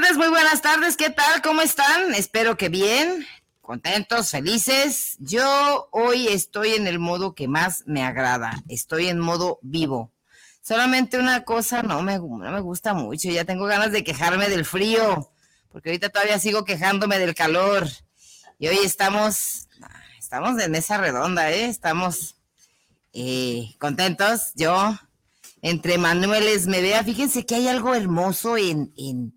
tardes, muy buenas tardes. ¿Qué tal? ¿Cómo están? Espero que bien, contentos, felices. Yo hoy estoy en el modo que más me agrada. Estoy en modo vivo. Solamente una cosa no me, no me gusta mucho. Ya tengo ganas de quejarme del frío, porque ahorita todavía sigo quejándome del calor. Y hoy estamos, estamos en esa redonda, ¿eh? Estamos eh, contentos. Yo entre Manueles me vea. Fíjense que hay algo hermoso en, en,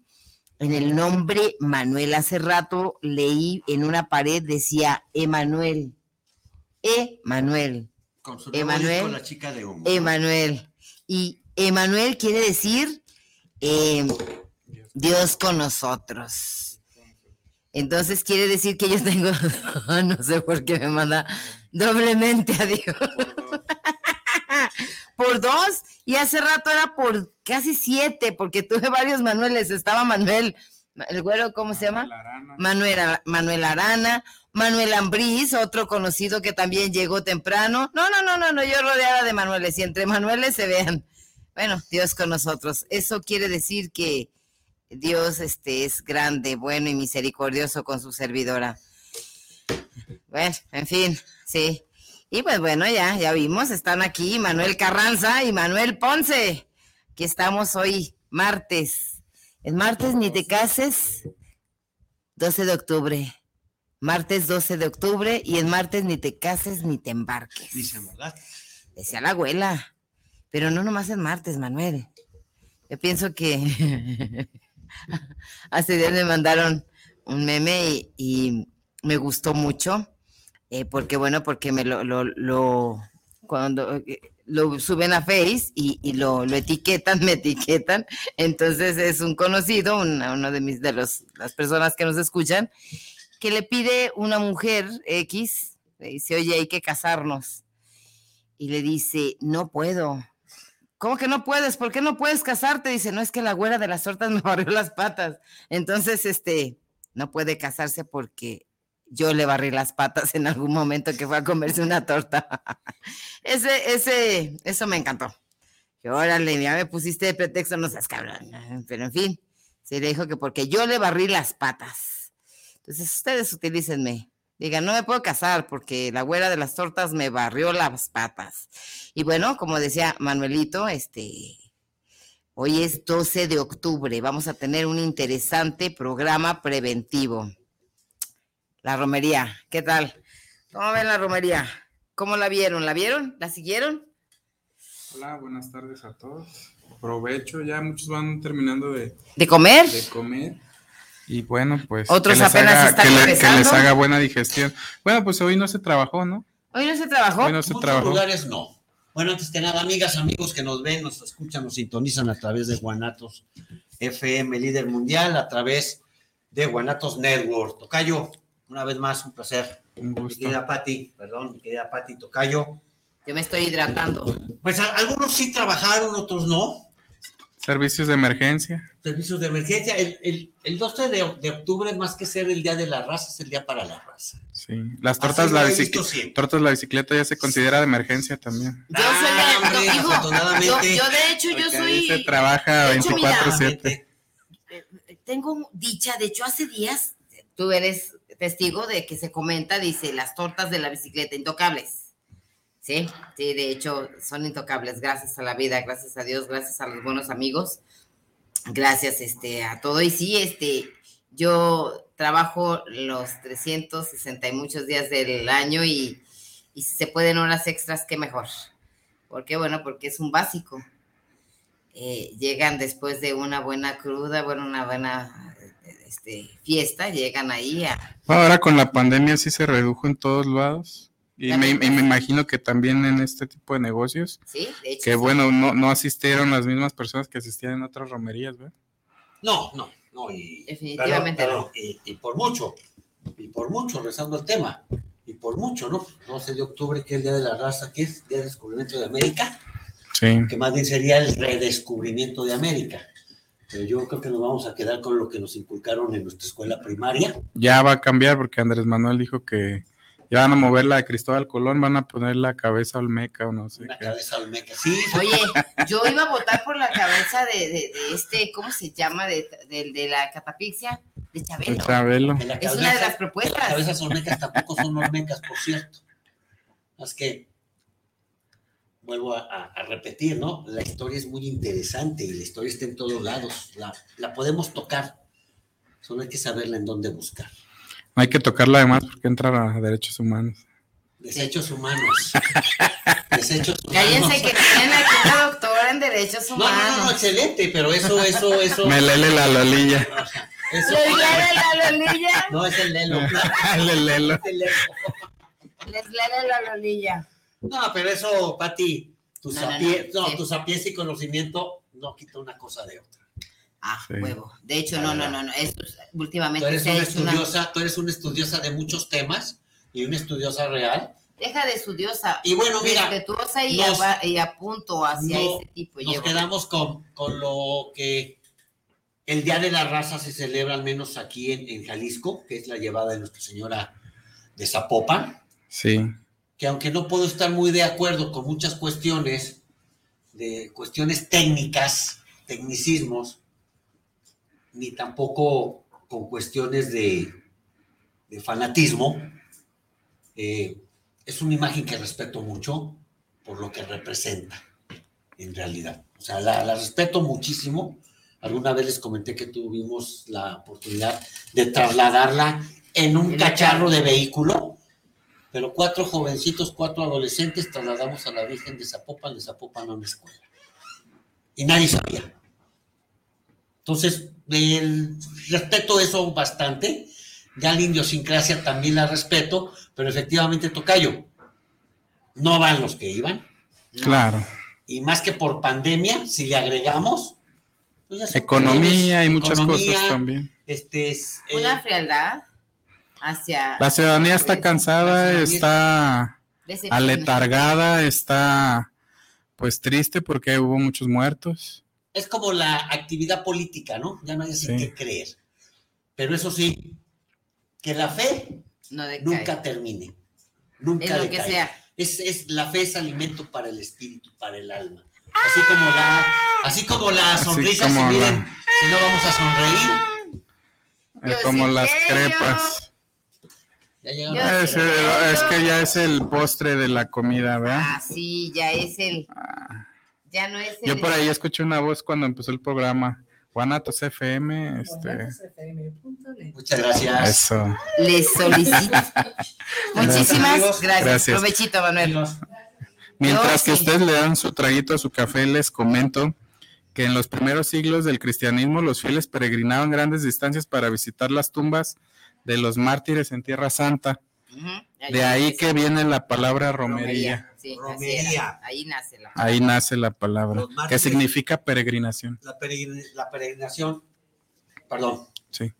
el nombre Manuel. Hace rato leí en una pared, decía Emanuel. Emanuel. Emanuel. con la chica de humo. Emanuel. Y Emanuel quiere decir eh, Dios con nosotros. Entonces quiere decir que yo tengo, no sé por qué me manda doblemente a Dios. por dos y hace rato era por casi siete, porque tuve varios Manueles. Estaba Manuel, el güero, ¿cómo se llama? Manuel, Manuel Arana, Manuel Ambriz, otro conocido que también llegó temprano. No, no, no, no, no, yo rodeada de Manueles y entre Manueles se vean. Bueno, Dios con nosotros. Eso quiere decir que Dios este, es grande, bueno y misericordioso con su servidora. Bueno, en fin, sí. Y pues bueno, ya, ya vimos, están aquí Manuel Carranza y Manuel Ponce. Aquí estamos hoy, martes. El martes ni te cases, 12 de octubre. Martes 12 de octubre y el martes ni te cases ni te embarques. Dicen, ¿verdad? Decía la abuela. Pero no nomás el martes, Manuel. Yo pienso que hace días me mandaron un meme y, y me gustó mucho eh, porque bueno, porque me lo, lo, lo cuando eh, lo suben a Face y, y lo, lo, etiquetan, me etiquetan, entonces es un conocido, una, uno de mis de los, las personas que nos escuchan, que le pide una mujer X, le dice, oye, hay que casarnos. Y le dice, no puedo. ¿Cómo que no puedes? ¿Por qué no puedes casarte? Dice, no es que la güera de las tortas me barrió las patas. Entonces, este, no puede casarse porque yo le barrí las patas en algún momento que fue a comerse una torta. ese, ese, eso me encantó. Que órale, ya me pusiste de pretexto, no seas cabrón. Pero en fin, se le dijo que porque yo le barrí las patas. Entonces, ustedes utilícenme. Digan, no me puedo casar porque la güera de las tortas me barrió las patas. Y bueno, como decía Manuelito, este, hoy es 12 de octubre. Vamos a tener un interesante programa preventivo. La romería, ¿qué tal? ¿Cómo ven la romería? ¿Cómo la vieron? ¿La vieron? ¿La siguieron? Hola, buenas tardes a todos. Provecho, ya muchos van terminando de... ¿De comer? De comer. Y bueno, pues... Otros apenas haga, están que, le, que les haga buena digestión. Bueno, pues hoy no se trabajó, ¿no? Hoy no se trabajó. Hoy no se Muchos trabajó. lugares no. Bueno, antes que nada, amigas, amigos que nos ven, nos escuchan, nos sintonizan a través de Guanatos FM, líder mundial, a través de Guanatos Network. Tocayo, una vez más, un placer. Un Mi gusto. querida Pati, perdón, mi querida Pati Tocayo. Yo me estoy hidratando. Pues a- algunos sí trabajaron, otros no. Servicios de emergencia. Servicios de emergencia. El, el, el 12 de, de octubre, más que ser el Día de la Raza, es el Día para la Raza. Sí. Las tortas, la bicicleta. Tortas, la bicicleta ya se considera de emergencia también. Yo Ah, soy la, hijo, afortunadamente. yo, yo de hecho, yo ahí se soy, trabaja de hecho, mira, 24-7. tengo dicha, de hecho, hace días, tú eres testigo de que se comenta, dice, las tortas de la bicicleta intocables. Sí, sí, de hecho, son intocables, gracias a la vida, gracias a Dios, gracias a los buenos amigos, gracias este, a todo. Y sí, este, yo trabajo los 360 y muchos días del año y, y si se pueden horas extras, qué mejor. ¿Por qué? Bueno, porque es un básico. Eh, llegan después de una buena cruda, bueno, una buena, este, fiesta, llegan ahí a... Ahora con la pandemia sí se redujo en todos lados. Y me, y me imagino que también en este tipo de negocios, Sí, de hecho. que sí. bueno, no, no asistieron las mismas personas que asistían en otras romerías, ¿verdad? No, no, no. Y, Definitivamente pero- pero- y, y por mucho, y por mucho, rezando el tema, y por mucho, ¿no? 12 de octubre, que es el Día de la Raza, que es Día de Descubrimiento de América, Sí. que más bien sería el redescubrimiento de América. Pero yo creo que nos vamos a quedar con lo que nos inculcaron en nuestra escuela primaria. Ya va a cambiar porque Andrés Manuel dijo que ya van a mover la de Cristóbal Colón, van a poner la cabeza olmeca o no sé qué. cabeza olmeca. Sí, Oye, yo iba a votar por la cabeza de, de- de este, ¿cómo se llama? De, de- de la catapixia, de El Chabelo. Chabelo. de la Es una de las propuestas. Las cabezas olmecas tampoco son olmecas, por cierto. Es que, vuelvo a, a- a repetir, ¿no? La historia es muy interesante y la historia está en todos lados. La, la podemos tocar, solo hay que saberla en dónde buscar. No hay que tocarla además porque entra a derechos humanos. Desechos humanos. Desechos humanos. Cállense que tienen aquí una doctora en derechos No, no, no, no, humanos. excelente, pero eso, eso, eso. Me lele la lolilla. eso ¿Les lele la lolilla? no es el lelo. Le lelo. Es el lelo. Les lele la lolilla. No, pero eso, Pati, tu, No, no, no, sapie- no, sí. tu sapiencia y conocimiento no quita una cosa de otra. Ah, Sí. huevo. De hecho, no, no, no, no. Esto es- últimamente Tú eres una estudiosa, tú eres una estudiosa de muchos temas y una estudiosa real. Deja de estudiosa. Y bueno, mira, respetuosa y, nos- ava- y apunto hacia no- ese tipo. nos llevo. quedamos con, con lo que el Día de la Raza se celebra al menos aquí en, en Jalisco, que es la llevada de Nuestra Señora de Zapopan, Sí. Que aunque no puedo estar muy de acuerdo con muchas cuestiones, de cuestiones técnicas, tecnicismos, ni tampoco con cuestiones de, de fanatismo, eh, es una imagen que respeto mucho por lo que representa en realidad. O sea, la, la respeto muchísimo. Alguna vez les comenté que tuvimos la oportunidad de trasladarla en un cacharro de vehículo, pero cuatro jovencitos, cuatro adolescentes trasladamos a la Virgen de Zapopan, de Zapopan a una escuela. Y nadie sabía. Entonces, el- respeto eso bastante. Ya la idiosincrasia también la respeto, pero efectivamente, Tocayo, no van los que iban. Claro. Y más que por pandemia, si le agregamos, pues Economía y problemas, muchas economía, cosas también. Este es, eh, Una frialdad hacia. La ciudadanía está cansada, está aletargada, está pues triste porque hubo muchos muertos. es como la actividad política, ¿no? Ya no hay así Sí. que creer. Pero eso sí, que la fe No nunca termine. Nunca Es lo que decaiga. sea. Es, es- la fe es alimento para el espíritu, para el alma. Así como la, así como la Así sonrisa, como si la- miren, si no vamos a sonreír, Yo como sí las creo. crepas. Ya Es, es que ya es el postre de la comida, ¿verdad? Ah, sí, ya es el. Ya no es el. Yo por ahí escuché una voz cuando empezó el programa. Guanatos FM, este. Muchas gracias. Eso. Les solicito. Muchísimas gracias. Gracias. Provechito, Manuel. Mientras que ustedes le dan su traguito a su café, les comento que en los primeros siglos del cristianismo los fieles peregrinaban grandes distancias para visitar las tumbas de los mártires en Tierra Santa. De ahí que viene la palabra romería. Sí, Romería. Ahí nace la. Ahí nace la palabra, que significa peregrinación. la, peregrin- la peregrinación, perdón, Sí,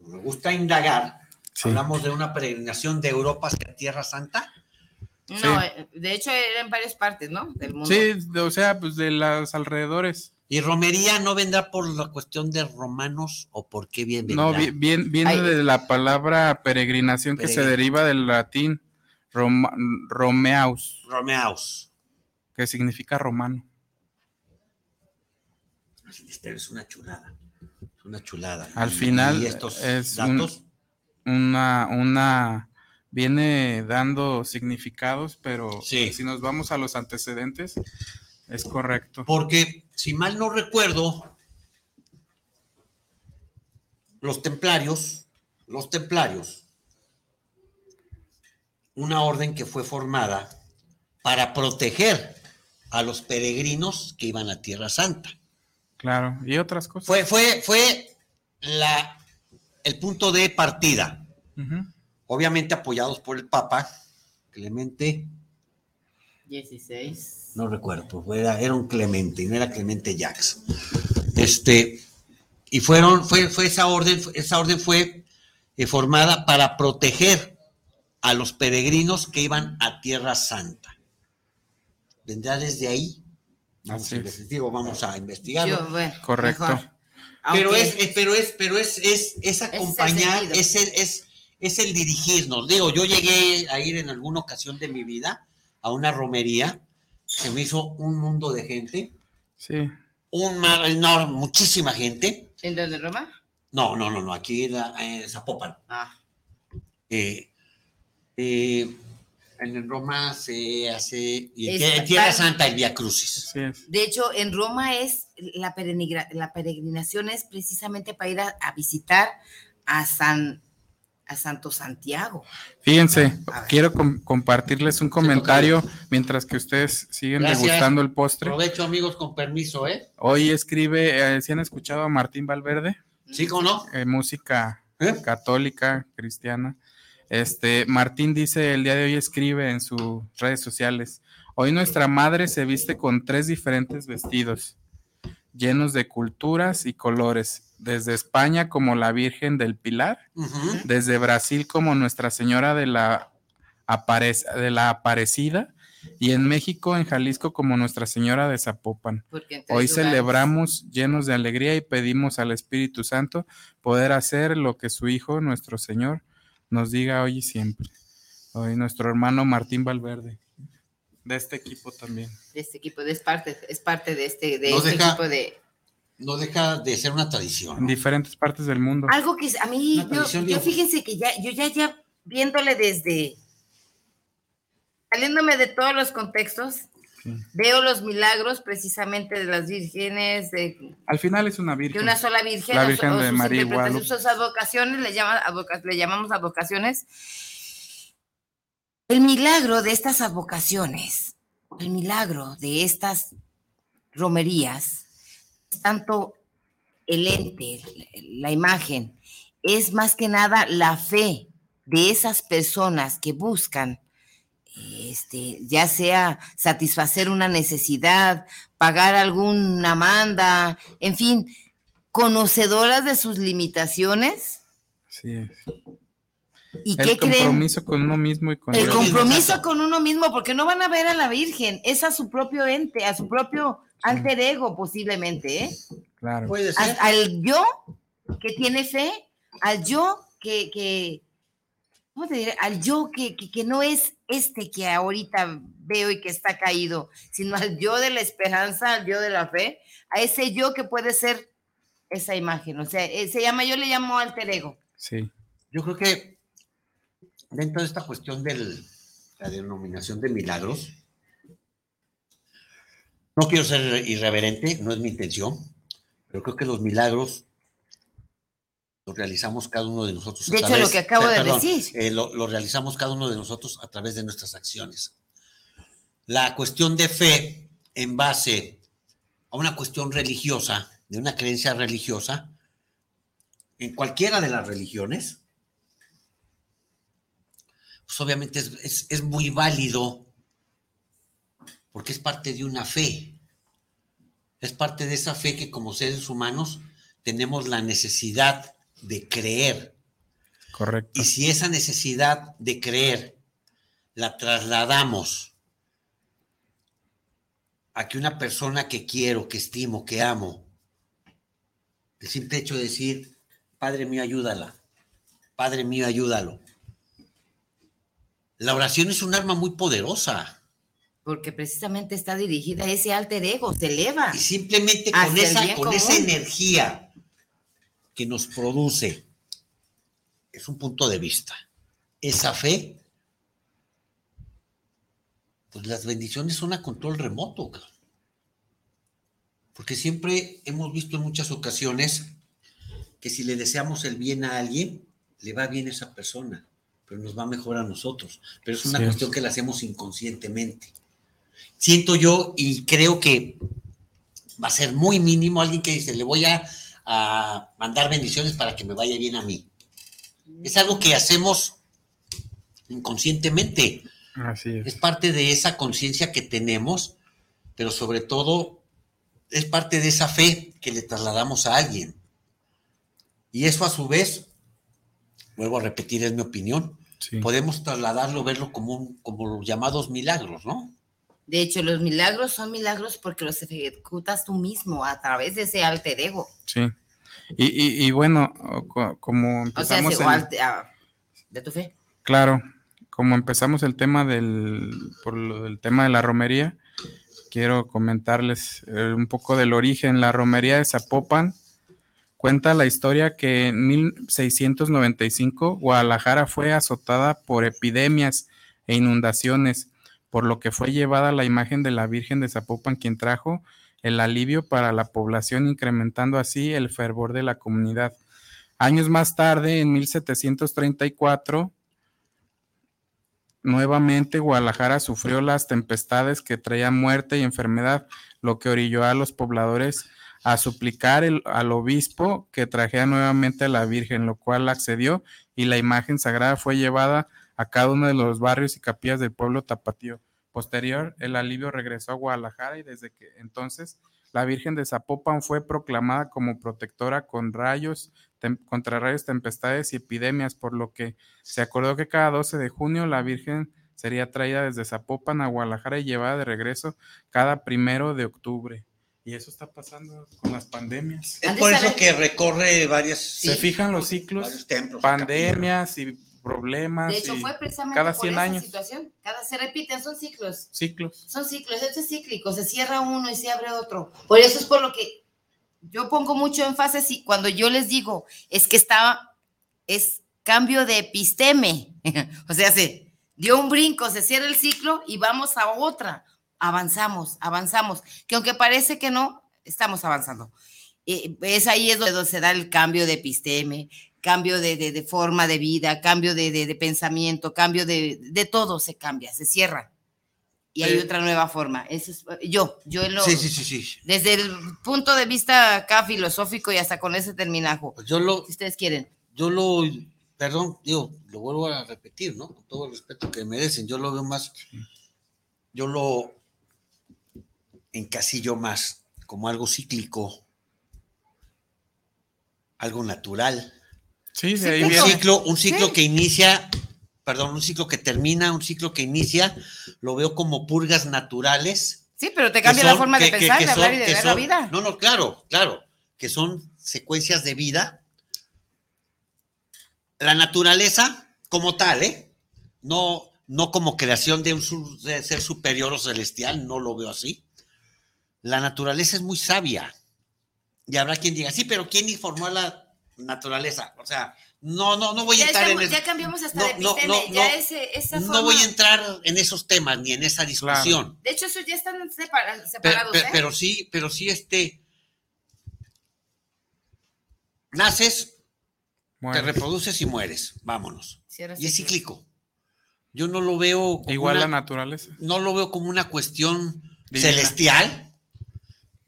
me gusta indagar. sí. Hablamos de una peregrinación de Europa hacia Tierra Santa. No, Sí. eh, de hecho era en varias partes, ¿no? Del mundo. Sí, o sea, pues de los alrededores. ¿Y romería no vendrá por la cuestión de romanos o por qué bien vendrá? No, bien, viene Ay. de la palabra peregrinación que se deriva del latín Roma- romeaus, Romeaus. que significa romano. Este es una chulada. Es una chulada. Al Y- final y estos es un- datos. una, una, viene dando significados, pero Sí. si nos vamos a los antecedentes, es correcto. Porque, si mal no recuerdo, los templarios, los templarios, una orden que fue formada para proteger a los peregrinos que iban a Tierra Santa. Claro, y otras cosas. Fue, fue, fue la, el punto de partida. Obviamente apoyados por el Papa, Clemente, 16. No recuerdo, pues era, era un Clemente, y no era Clemente Jacks. Este, y fueron, fue, fue esa orden, esa orden fue eh, formada para proteger a los peregrinos que iban a Tierra Santa. Vendrá desde ahí. Vamos Así a digo, vamos a investigarlo. Yo, bueno, Correcto. mejor. Pero es, es- pero es, pero es, es, es acompañar, es el, es, es el dirigirnos. Digo, yo llegué a ir en alguna ocasión de mi vida a una romería, se me hizo un mundo de gente, Sí. un mar enorme, muchísima gente. ¿En dónde, Roma? No, no, no, no, aquí era en Zapopan. Ah, Eh, eh, en Roma se hace, y en Tierra Santa el Via Crucis. De hecho, en Roma es la, peregrina- la peregrinación es precisamente para ir a, a visitar a San a Santo Santiago. Fíjense, quiero com- compartirles un comentario mientras que ustedes siguen Gracias. degustando el postre. Aprovecho, amigos, con permiso, ¿eh? Hoy escribe, eh, ¿sí han escuchado a Martín Valverde? ¿Sí o no? Eh, música ¿Eh? católica, cristiana. Este, Martín dice, el día de hoy escribe en sus redes sociales, hoy nuestra madre se viste con tres diferentes vestidos, llenos de culturas y colores, desde España como la Virgen del Pilar, desde Brasil como Nuestra Señora de la, de la Aparecida y en México, en Jalisco como Nuestra Señora de Zapopan. Hoy lugares- celebramos llenos de alegría y pedimos al Espíritu Santo poder hacer lo que su Hijo, nuestro Señor, nos diga hoy y siempre. Hoy nuestro hermano Martín Valverde, de este equipo también. de este equipo, es parte, es parte de este, de este deja- equipo de No deja de ser una tradición. En ¿no? diferentes partes del mundo. algo que a mí, yo, fíjense que ya, yo ya, ya viéndole desde, saliéndome de todos los contextos, Sí. veo los milagros precisamente de las vírgenes, de, Al final es una de virgen. una sola virgen, La Virgen o de sus María Guadalupe. sus advocaciones, le, advoca- le llamamos advocaciones. El milagro de estas advocaciones, el milagro de estas romerías, tanto el ente, la imagen, es más que nada la fe de esas personas que buscan, este, ya sea satisfacer una necesidad, pagar alguna manda, en fin, conocedoras de sus limitaciones Sí. Y El qué creen. compromiso con uno mismo y con El Dios. compromiso Exacto. con uno mismo, porque no van a ver a la Virgen, es a su propio ente, a su propio alter ego posiblemente, ¿eh? Claro. Puede ser. Al, al yo que tiene fe, al yo que, que ¿cómo te diré? Al yo que, que, que no es este que ahorita veo y que está caído, sino al yo de la esperanza, al yo de la fe, a ese yo que puede ser esa imagen. O sea, eh, se llama, yo le llamo alter ego. Sí. Yo creo que dentro de esta cuestión de la denominación de milagros, no quiero ser irreverente, no es mi intención, pero creo que los milagros los realizamos cada uno de nosotros. a De hecho, través- lo que acabo de decir. eh, lo, lo realizamos cada uno de nosotros a través de nuestras acciones. La cuestión de fe en base a una cuestión religiosa, de una creencia religiosa, en cualquiera de las religiones, pues obviamente es, es- es muy válido porque es parte de una fe. Es parte de esa fe que como seres humanos tenemos la necesidad de creer. Correcto. Y si esa necesidad de creer la trasladamos a que una persona que quiero, que estimo, que amo, el simple hecho de decir, Padre mío, ayúdala, Padre mío, ayúdalo. La oración es un arma muy poderosa Porque precisamente está dirigida a ese alter ego, se eleva. y simplemente con esa, con esa energía que nos produce, es un punto de vista, esa fe, pues las bendiciones son a control remoto. Porque siempre hemos visto en muchas ocasiones que si le deseamos el bien a alguien, le va bien a esa persona, pero nos va mejor a nosotros. Pero es una Sí. cuestión que la hacemos inconscientemente. Siento yo y creo que va a ser muy mínimo alguien que dice, le voy a, a mandar bendiciones para que me vaya bien a mí. Es algo que hacemos inconscientemente. Así Es es. parte de esa conciencia que tenemos, pero sobre todo es parte de esa fe que le trasladamos a alguien. Y eso a su vez, vuelvo a repetir, es mi opinión, Sí. podemos trasladarlo, verlo como, un- como los llamados milagros, ¿no? De hecho, los milagros son milagros porque los ejecutas tú mismo a través de ese alter ego. Sí. Y, y- y bueno, co- como O sea, empezamos ese- el- ah, de tu fe. Claro, como empezamos el tema del, por lo del tema de la romería, quiero comentarles eh, un poco del origen. La romería de Zapopan cuenta la historia que en 1695 Guadalajara fue azotada por epidemias e inundaciones, por lo que fue llevada la imagen de la Virgen de Zapopan, quien trajo el alivio para la población, incrementando así el fervor de la comunidad. Años más tarde, en 1734, Nuevamente Guadalajara sufrió las tempestades que traían muerte y enfermedad, lo que orilló a los pobladores a suplicar al obispo que trajera nuevamente a la Virgen, lo cual accedió y la imagen sagrada fue llevada a cada uno de los barrios y capillas del pueblo tapatío. Posterior, el alivio regresó a Guadalajara y desde que entonces la Virgen de Zapopan fue proclamada como protectora con rayos, contra rayos, tempestades y epidemias, por lo que se acordó que cada 12 de junio la Virgen sería traída desde Zapopan a Guadalajara y llevada de regreso cada primero de octubre. Y eso está pasando con las pandemias. Es por eso que recorre varias, Se fijan los ciclos, varios templos. pandemias y problemas De hecho, y fue precisamente cada por 100 esa años. situación. Cada se repiten, son ciclos. ciclos. Son ciclos, esto es cíclico, se cierra uno y se abre otro. Por eso es por lo que yo pongo mucho énfasis y cuando yo les digo, es que estaba, es cambio de episteme. o sea, se dio un brinco, se cierra el ciclo y vamos a otra. Avanzamos, avanzamos. Que aunque parece que no, estamos avanzando. Eh, es ahí es donde se da el cambio de episteme, cambio de, de- de forma de vida, cambio de, de- pensamiento, cambio de, de todo se cambia, se cierra. Y hay Sí. otra nueva forma. Eso es, yo, yo lo, Sí, sí, sí, sí. desde el punto de vista acá filosófico y hasta con ese terminajo, Pues yo lo, si ustedes quieren. yo lo, perdón, digo, lo vuelvo a repetir, ¿no? Con todo el respeto que merecen, yo lo veo más, yo lo encasillo más como algo cíclico, algo natural. Sí, de Sí, ahí. Un viene. ciclo, un ciclo Sí. que inicia, perdón, un ciclo que termina, un ciclo que inicia, lo veo como purgas naturales. Sí, pero te cambia la forma de que- pensar, que de hablar y de ver la vida. No, no, claro, claro, que son secuencias de vida. La naturaleza como tal, ¿eh? No, no como creación de un ser superior o celestial, no lo veo así. La naturaleza es muy sabia. Y habrá quien diga, sí, pero ¿quién informó a la naturaleza? O sea, no, no, no voy a Ya, entrar estamos- en ya cambiamos hasta No, de no, episteme, no, ya no. ese, esa No voy a entrar en esos temas ni en esa discusión. De hecho, esos ya están separados, pe- ¿eh? pero sí, pero sí, este. Naces, te reproduces y mueres. Vámonos. Cierra Y es cíclico. Yo no lo veo como igual la una, naturaleza. no lo veo como una cuestión Divina. celestial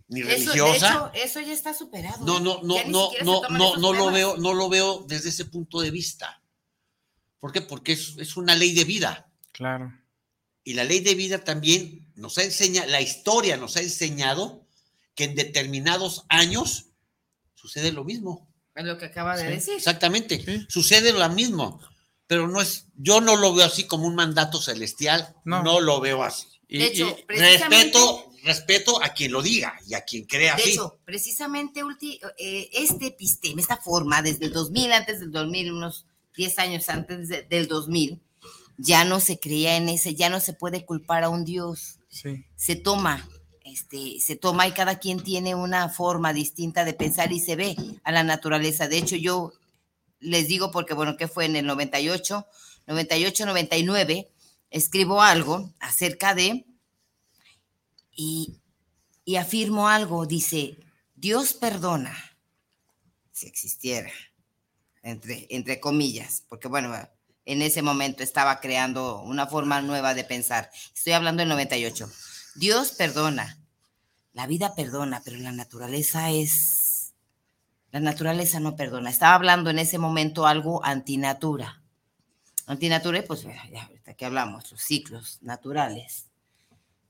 ni Eso, de religiosa. hecho, eso ya está superado. no, no, no, no, no, no, esos no lo veo, no lo veo desde ese punto de vista. ¿Por qué? Porque es, es una ley de vida. Claro. Y la ley de vida también nos ha enseñado, la historia nos ha enseñado que en determinados años sucede lo mismo. Es lo que acaba de Sí, decir. Exactamente, Sí. sucede lo mismo, pero no es, yo no lo veo así como un mandato celestial, No. no, lo veo así. Y, De hecho, y- precisamente- Respeto, respeto a quien lo diga y a quien crea De así. hecho, precisamente ulti- eh, este epistema, esta forma, desde el 2000, antes del 2000, unos 10 años antes de- del 2000, ya no se creía en ese, ya no se puede culpar a un Dios. sí, Se toma, este, se toma y cada quien tiene una forma distinta de pensar y se ve a la naturaleza. De hecho, yo les digo porque, bueno, que fue en el 98, 98, 99, escribo algo acerca de, y, afirmo algo, dice, Dios perdona, si existiera, entre, entre comillas, porque bueno, en ese momento estaba creando una forma nueva de pensar. Estoy hablando del 98. Dios perdona, la vida perdona, pero la naturaleza es La naturaleza no perdona. Estaba hablando en ese momento algo antinatura. Antinatura, pues ya ahorita hablamos, los ciclos naturales,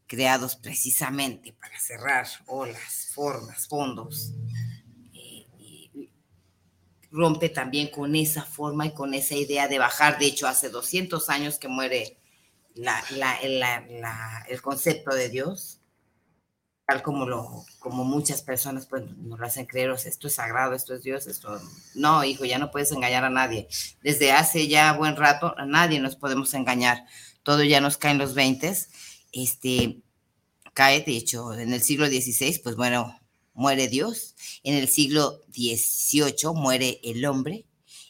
creados precisamente para cerrar olas, formas, fondos. Eh, rompe también con esa forma y con esa idea de bajar. De hecho, hace 200 años que muere la, la- la- el concepto de Dios, tal como, lo, como muchas personas pues, nos lo hacen creer, esto es sagrado, esto es Dios, esto... No, hijo, ya no puedes engañar a nadie. Desde hace ya buen rato, a nadie nos podemos engañar. Todo ya nos cae en los 20. Este, cae, de hecho, en el siglo XVI, pues bueno, muere Dios. En el siglo XVIII muere el hombre.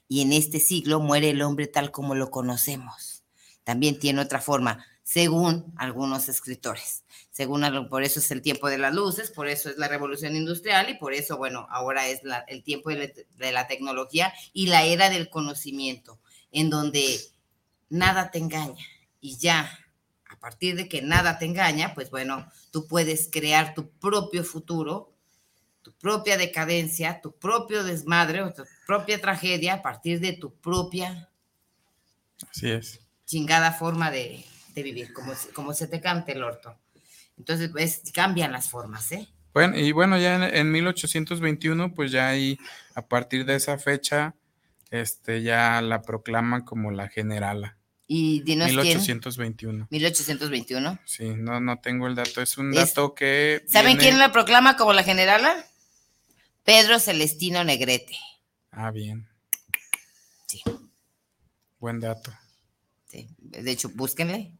Y en este siglo muere el hombre tal como lo conocemos. También tiene otra forma, según algunos escritores. Según por eso es el tiempo de las luces, por eso es la revolución industrial y por eso, bueno, ahora es el tiempo de la tecnología y la era del conocimiento, en donde nada te engaña y ya a partir de que nada te engaña, pues bueno, tú puedes crear tu propio futuro, tu propia decadencia, tu propio desmadre o tu propia tragedia a partir de tu propia Así es. chingada forma de, de vivir, como, se- como se te cante el orto. Entonces, pues cambian las formas, ¿eh? Bueno, y bueno, ya en, en 1821, pues ya ahí, a partir de esa fecha, este, ya la proclaman como la generala. Y dinos quién. 1821. 1821. Sí, no, no tengo el dato. Es un Es- dato que. ¿Saben viene- quién la proclama como la generala? Pedro Celestino Negrete. Ah, bien. Sí. Buen dato. Sí, De hecho, búsquenle.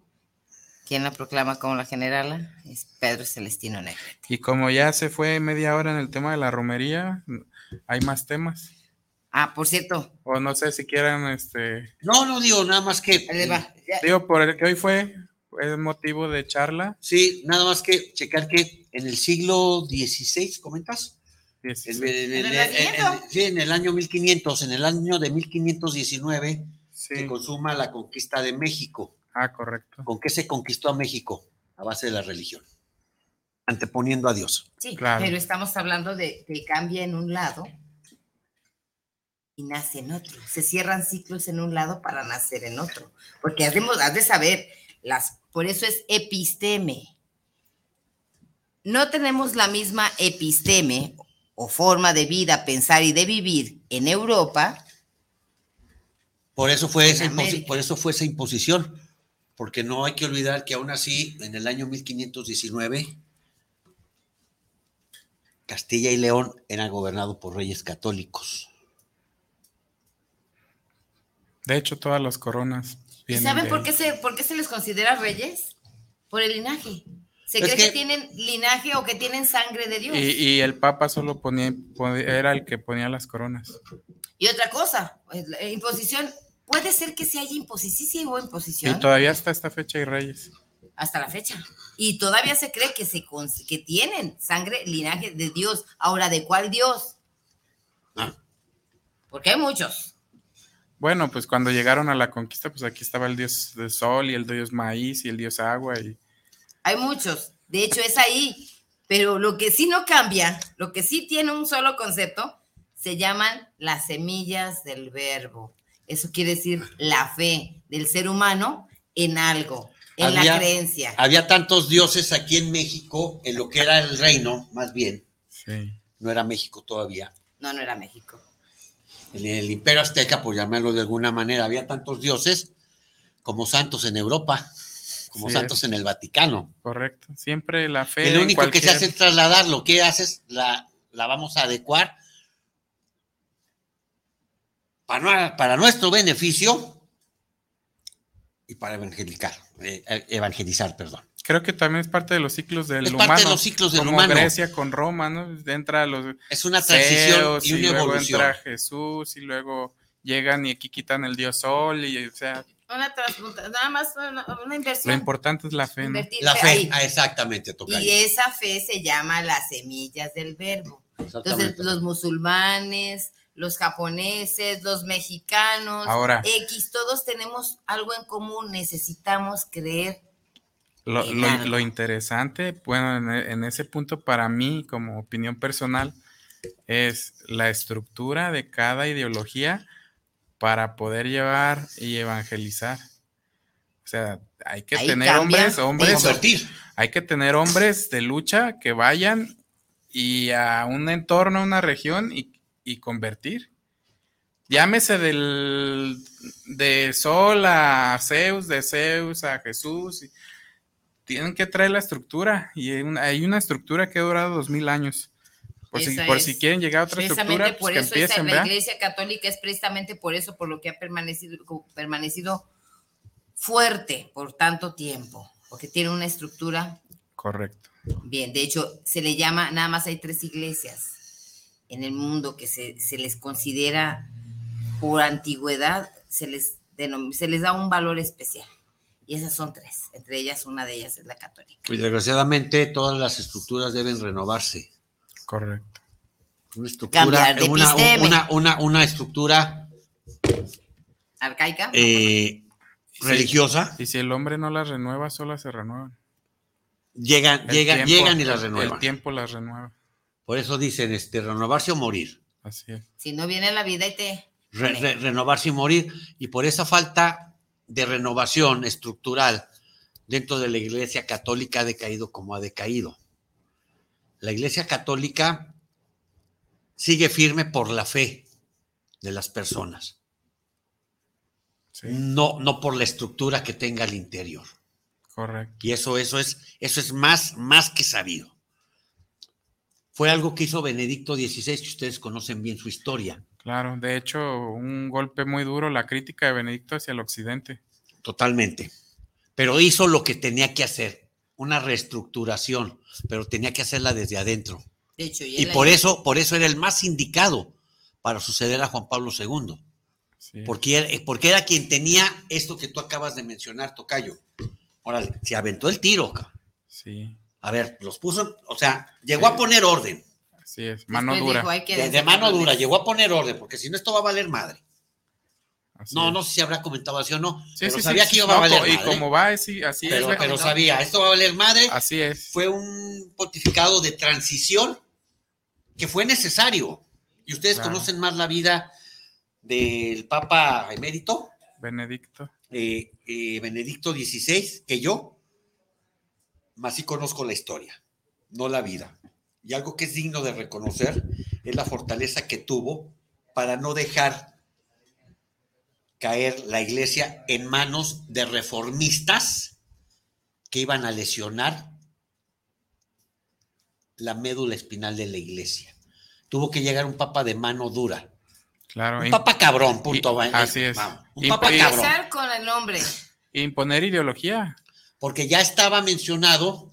¿Quién la proclama como la generala? Es Pedro Celestino Negrete. Y como ya se fue media hora en el tema de la romería, hay más temas. Ah, por cierto, O no sé si quieran, este. No, no digo nada más que. ahí va. Digo, por el que hoy fue, es motivo de charla. Sí, nada más que checar que en el siglo XVI, ¿comentas? En, Sí, en- en- ¿En el en- nacimiento? en- sí, en el año 1500, en el año de 1519, sí. se consuma la conquista de México. Ah, correcto. ¿Con qué se conquistó a México? A base de la religión. Anteponiendo a Dios. Sí, Claro. pero estamos hablando de que cambia en un lado y nace en otro. Se cierran ciclos en un lado para nacer en otro. Porque hacemos, has de saber, las, por eso es episteme. No tenemos la misma episteme o forma de vida, pensar y de vivir en Europa. Por eso fue esa, por eso fue esa imposición. Porque no hay que olvidar que aún así, en el año 1519, Castilla y León era gobernado por reyes católicos. De hecho, todas las coronas. ¿Y vienen saben de por qué, se, por qué se les considera reyes? Por el linaje. Se Es cree que... que- tienen linaje o que tienen sangre de Dios. Y, y el Papa solo ponía, ponía- era el que ponía las coronas. Y otra cosa, pues, imposición, puede ser que se haya imposición, sí, sí hubo Y imposición todavía hasta esta fecha hay reyes. hasta la fecha. Y todavía se cree que, se, que tienen sangre, linaje de Dios. Ahora, ¿de cuál Dios? Ah. Porque hay muchos. Bueno, pues cuando llegaron a la conquista, pues aquí estaba el dios del sol y el dios maíz y el dios agua. Y Hay muchos. De hecho, es ahí. Pero lo que sí no cambia, lo que sí tiene un solo concepto, se llaman las semillas del verbo. Eso quiere decir la fe del ser humano en algo, en la creencia. Había tantos dioses aquí en México, en lo que era el reino, más bien, sí. no era México todavía. No, no era México. En el imperio azteca, por llamarlo de alguna manera, había tantos dioses como santos en Europa, como Sí santos es. en el Vaticano. Correcto. Siempre la fe. Lo único que se hace es trasladarlo. ¿Qué haces? La, la vamos a adecuar para, para nuestro beneficio y para evangelizar, eh, eh, evangelizar, perdón. Creo que también es parte de los ciclos del Es humano. parte de los ciclos del como humano. Grecia con Roma, ¿no? Entra los Es una transición y una luego evolución. entra Jesús y luego llegan y aquí quitan el dios sol y o sea, Una transmuta- nada más una, una lo inversión. importante es la fe, La fe, ahí. ah, exactamente, tocayo. Y esa fe se llama las semillas del verbo. Entonces, los musulmanes, los japoneses, los mexicanos, Ahora. X, todos tenemos algo en común. Necesitamos creer. Lo, en lo- interesante, bueno, en, en ese punto para mí, como opinión personal, es la estructura de cada ideología para poder llevar y evangelizar. O sea, hay que Ahí tener hombres, de hombres, hay que tener hombres de lucha que vayan y a un entorno, a una región y, y convertir. Llámese del de Sol a Zeus, de Zeus a Jesús. Tienen que traer la estructura y hay una, hay una estructura que ha durado dos mil años. Por, si, por si quieren llegar a otra estructura, por pues que eso esa- la. Iglesia Católica es precisamente por eso, por lo que ha permanecido, permanecido fuerte por tanto tiempo, porque tiene una estructura Correcto. bien. De hecho, se le llama, nada más hay tres iglesias en el mundo que se, se les considera por antigüedad, se les, se les da un valor especial. Y esas son tres. Entre ellas, una de ellas es la católica. Y desgraciadamente todas las estructuras deben renovarse. Correcto. Una estructura, de una, episteme. una, una, una estructura Arcaica. eh, religiosa, Y si el hombre no las renueva, solas se renuevan. llegan, El llegan, tiempo- llegan y las renuevan. El tiempo las renueva. Por eso dicen, este, renovarse o morir. Así es. si no viene la vida y te... Re- re- renovarse y morir. Y por esa falta de renovación estructural dentro de la Iglesia Católica ha decaído como ha decaído. La Iglesia Católica sigue firme por la fe de las personas, Sí, no, no por la estructura que tenga al interior. correcto. Y eso, eso es, eso es más, más que sabido. Fue algo que hizo Benedicto XVI, que ustedes conocen bien su historia. Claro, de hecho, un golpe muy duro, la crítica de Benedicto hacia el occidente. Totalmente. Pero hizo lo que tenía que hacer, una reestructuración, pero tenía que hacerla desde adentro. De hecho, Y por eso, por eso era el más indicado para suceder a Juan Pablo II, Sí, porque era, porque era quien tenía esto que tú acabas de mencionar, Tocayo. Órale, se aventó el tiro. cabrón. sí, A ver, los puso, o sea, llegó a poner orden, así es. Mano después dura. dijo, hay que de, de mano dura, llegó a poner orden, porque si no esto va a valer madre. así No, es. no sé si habrá comentado así o no, Sí, pero sí, sí, sabía sí. que iba a valer co- Y madre. como va, sí, así es. pero, güey. pero sabía, esto va a valer madre. Así es. fue un pontificado de transición que fue necesario. Y ustedes Claro. conocen más la vida del Papa emérito, Benedicto. eh, eh, Benedicto XVI, que yo, más sí conozco la historia, no la vida. Y algo que es digno de reconocer es la fortaleza que tuvo para no dejar caer la iglesia en manos de reformistas que iban a lesionar la médula espinal de la iglesia. Tuvo que llegar un papa de mano dura. Claro. Un papa cabrón, punto. y- va- así es. vamos, Un Y- papa y- cabrón. Empezar con el nombre. imponer ideología, Porque ya estaba mencionado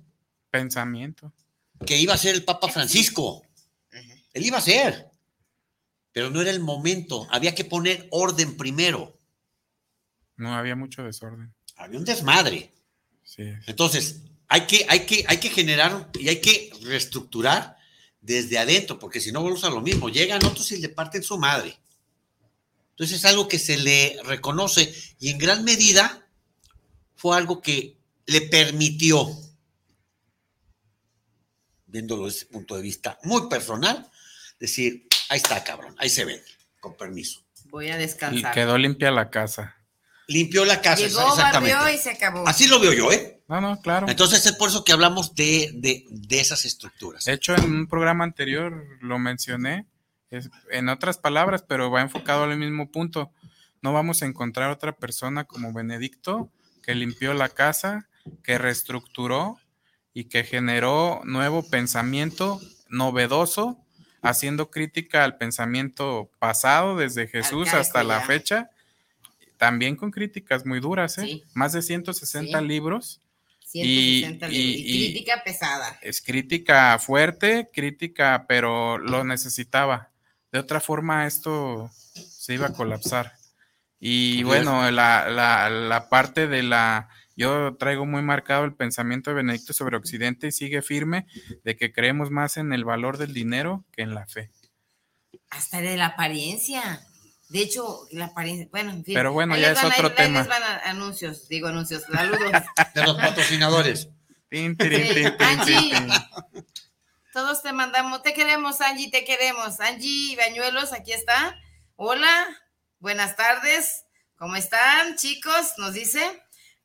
pensamiento. Que iba a ser el Papa Francisco. Él iba a ser. Pero no era el momento. Había que poner orden primero. No había mucho desorden. Había un desmadre. Sí, es. Entonces, hay que, hay que, hay que generar y hay que reestructurar desde adentro, porque si no volvemos a lo mismo. Llegan otros y le parten su madre. Entonces es algo que se le reconoce y en gran medida fue algo que le permitió, viéndolo desde ese punto de vista muy personal, decir, ahí está, cabrón, ahí se ven, con permiso. Voy a Y descansar. quedó limpia la casa. Limpió la casa, Llegó, exactamente. barrió y se acabó. Así lo veo yo, ¿eh? No, no, claro. Entonces es por eso que hablamos de, de, de esas estructuras. De hecho, en un programa anterior lo mencioné, es- en otras palabras, pero va enfocado al mismo punto. No vamos a encontrar otra persona como Benedicto que limpió la casa, que reestructuró y que generó nuevo pensamiento novedoso, haciendo crítica al pensamiento pasado desde Jesús hasta la ya. fecha, también con críticas muy duras, ¿eh? Sí. Más de 160 Sí. libros 160 y- libros. Y, y- crítica pesada. es crítica fuerte, crítica, pero lo necesitaba. De otra forma, esto se iba a colapsar. Y bueno, la, la, la parte de la... Yo traigo muy marcado el pensamiento de Benedicto sobre Occidente y sigue firme de que creemos más en el valor del dinero que en la fe. Hasta de la apariencia. De hecho, la apariencia. Bueno, en fin. Pero bueno, Ahí ya es van- otro ahí tema. les van a- anuncios, digo anuncios. Saludos. De los patrocinadores. Angie. Todos te mandamos, te queremos, Angie, te queremos. Angie Bañuelos, aquí está. Hola, buenas tardes. ¿Cómo están, chicos? Nos dice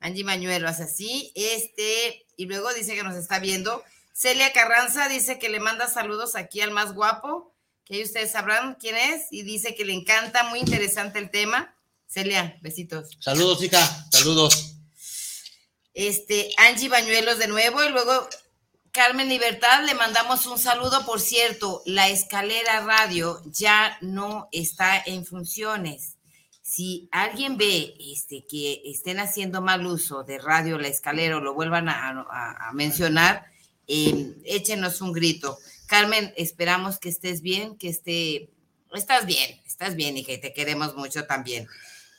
Angie Bañuelos, así. Este, y luego dice que nos está viendo. Celia Carranza dice que le manda saludos aquí al más guapo, que ahí ustedes sabrán quién es, y dice que le encanta, muy interesante el tema. Celia, besitos. Saludos, hija. Saludos. Este, Angie Bañuelos de nuevo, y luego Carmen Libertad, le mandamos un saludo. Por cierto, la escalera radio ya no está en funciones. Si alguien ve este, que estén haciendo mal uso de radio la escalera o lo vuelvan a, mencionar, eh, échenos un grito. Carmen, esperamos que estés bien, que esté, estás bien, estás bien, y que te queremos mucho también.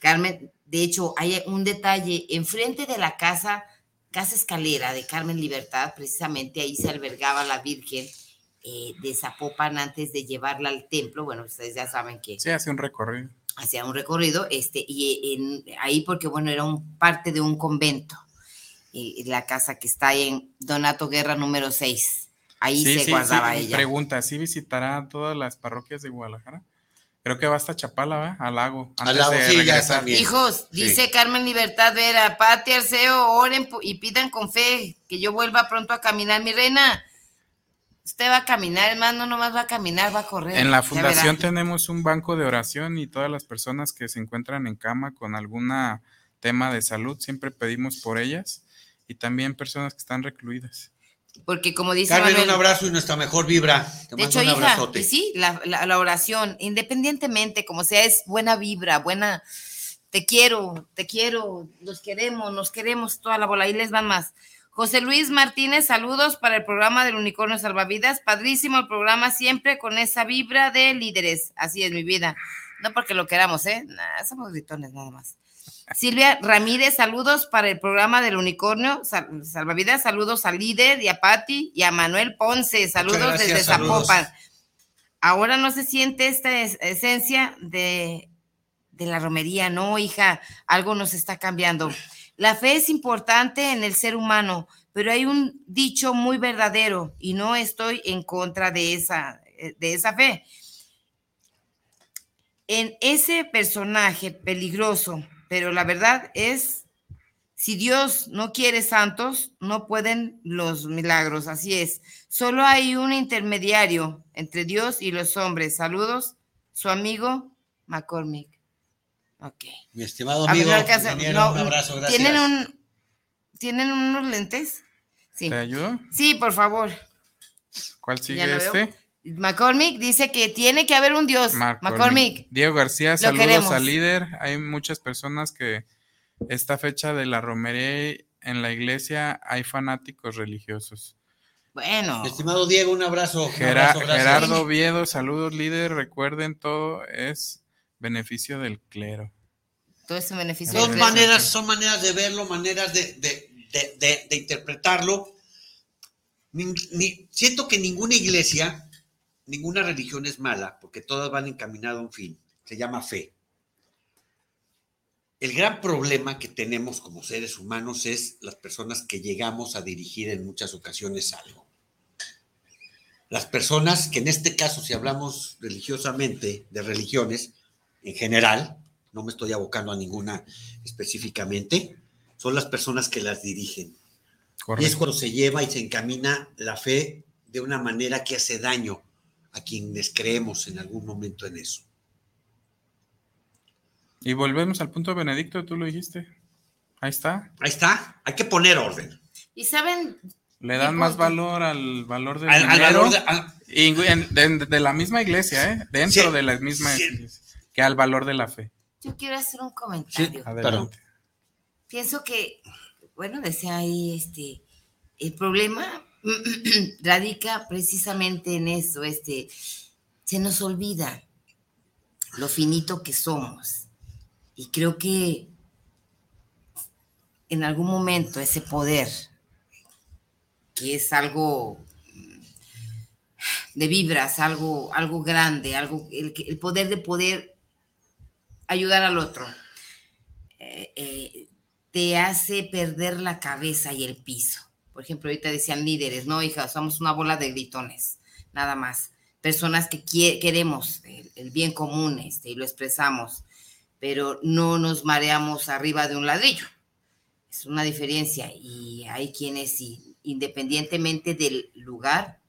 Carmen, de hecho, hay un detalle, enfrente de la casa Casa Escalera de Carmen Libertad, precisamente ahí se albergaba la Virgen eh, de Zapopan antes de llevarla al templo. Bueno, ustedes ya saben que. Sí, hace un recorrido. Hacía un recorrido, este, y en, ahí porque, bueno, era un, parte de un convento, y la casa que está en Donato Guerra número 6. Ahí se guardaba ella. Pregunta, ¿sí visitará todas las parroquias de Guadalajara? Creo que va hasta Chapala, ¿va? Al lago. Al lago, sí, ya está bien. Hijos, dice Carmen Libertad Vera, Pati Arceo, oren y pidan con fe que yo vuelva pronto a caminar. Mi reina, usted va a caminar, hermano, no nomás va a caminar, va a correr. En la fundación tenemos un banco de oración y todas las personas que se encuentran en cama con algún tema de salud, siempre pedimos por ellas y también personas que están recluidas. Porque como dice Carmen, un abrazo y nuestra mejor vibra. de hecho, hija, sí, la, la, oración, independientemente, como sea, es buena vibra, buena, te quiero, te quiero, los queremos, nos queremos, toda la bola, ahí les van más. José Luis Martínez, saludos para el programa del Unicornio Salvavidas. Padrísimo el programa, siempre con esa vibra de líderes. Así es mi vida. No porque lo queramos, ¿eh? somos gritones nada más. Silvia Ramírez, saludos para el programa del Unicornio Salvavidas, saludos a Líder y a Patti y a Manuel Ponce, saludos desde Zapopan. Ahora no se siente esta esencia de, de la romería, no, hija, algo nos está cambiando. La fe es importante en el ser humano, pero hay un dicho muy verdadero y no estoy en contra de esa, de esa fe. En ese personaje peligroso pero la verdad es, si Dios no quiere santos, no pueden los milagros, así es. Solo hay un intermediario entre Dios y los hombres. Saludos, su amigo McCormick. Ok. Mi estimado amigo, un abrazo, gracias. ¿Tienen, un, ¿Tienen unos lentes? Sí. ¿Te ayudo? Sí, por favor. ¿Cuál sigue este? McCormick dice que tiene que haber un Dios. McCormick. Diego García, saludos al líder. Hay muchas personas que esta fecha de la romería en la iglesia hay fanáticos religiosos. Bueno. Estimado Diego, un abrazo. Gerardo Oviedo, saludos líder. Recuerden, todo es beneficio del clero. Todo es beneficio Dos maneras, son maneras de verlo, maneras de, interpretarlo. siento que ninguna iglesia ninguna religión es mala porque todas van encaminadas a un fin. Se llama fe. El gran problema que tenemos como seres humanos es las personas que llegamos a dirigir en muchas ocasiones algo. Las personas que en este caso, si hablamos religiosamente de religiones en general, no me estoy abocando a ninguna específicamente, son las personas que las dirigen. Y es cuando se lleva y se encamina la fe de una manera que hace daño a quienes creemos en algún momento en eso. Y volvemos al punto de Benedicto, tú lo dijiste. Ahí está. Ahí está. Hay que poner orden. Y saben. Le dan más valor al valor del dinero. de, la misma iglesia, ¿eh? Dentro de la misma iglesia. Que al valor de la fe. Yo quiero hacer un comentario. Adelante. Pienso que, bueno, decía ahí, este, el problema radica precisamente en eso, este, se nos olvida lo finito que somos. Y creo que en algún momento ese poder, que es algo de vibras, algo, algo grande, algo, el, el poder de poder ayudar al otro, eh, eh, te hace perder la cabeza y el piso. Por ejemplo, ahorita decían líderes, no, hija, somos una bola de gritones. nada más. Personas que queremos el, bien común este, y lo expresamos, pero no nos mareamos arriba de un ladrillo. Es una diferencia y hay quienes independientemente del lugar,